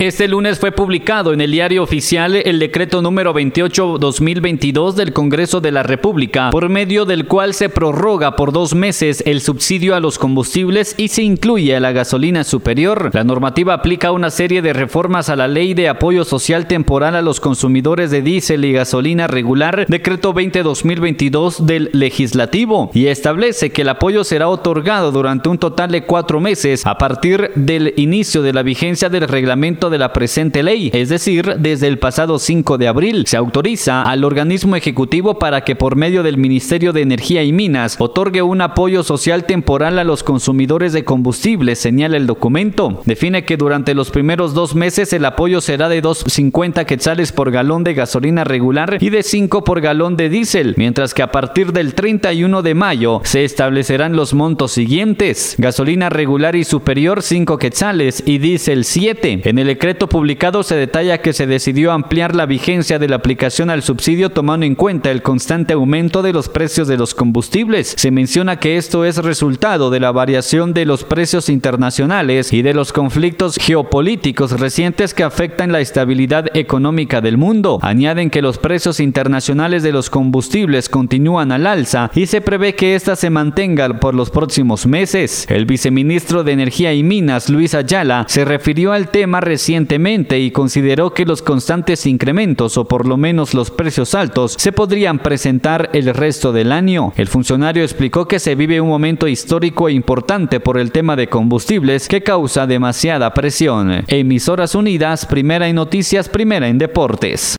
Este lunes fue publicado en el diario oficial el decreto número 28-2022 del Congreso de la República, por medio del cual se prorroga por dos meses el subsidio a los combustibles y se incluye a la gasolina superior. La normativa aplica una serie de reformas a la Ley de Apoyo Social Temporal a los consumidores de diésel y gasolina regular, decreto 20-2022 del Legislativo, y establece que el apoyo será otorgado durante un total de cuatro meses a partir del inicio de la vigencia del reglamento de la presente ley, es decir, desde el pasado 5 de abril. Se autoriza al organismo ejecutivo para que por medio del Ministerio de Energía y Minas otorgue un apoyo social temporal a los consumidores de combustibles, señala el documento. Define que durante los primeros dos meses el apoyo será de 2.50 quetzales por galón de gasolina regular y de 5 por galón de diésel, mientras que a partir del 31 de mayo se establecerán los montos siguientes. Gasolina regular y superior 5 quetzales y diésel 7. En el decreto publicado se detalla que se decidió ampliar la vigencia de la aplicación al subsidio tomando en cuenta el constante aumento de los precios de los combustibles. Se menciona que esto es resultado de la variación de los precios internacionales y de los conflictos geopolíticos recientes que afectan la estabilidad económica del mundo. Añaden que los precios internacionales de los combustibles continúan al alza y se prevé que ésta se mantenga por los próximos meses. El viceministro de Energía y Minas, Luis Ayala, se refirió al tema reciente recientemente y consideró que los constantes incrementos o por lo menos los precios altos se podrían presentar el resto del año. El funcionario explicó que se vive un momento histórico e importante por el tema de combustibles que causa demasiada presión. Emisoras Unidas, primera en noticias, primera en deportes.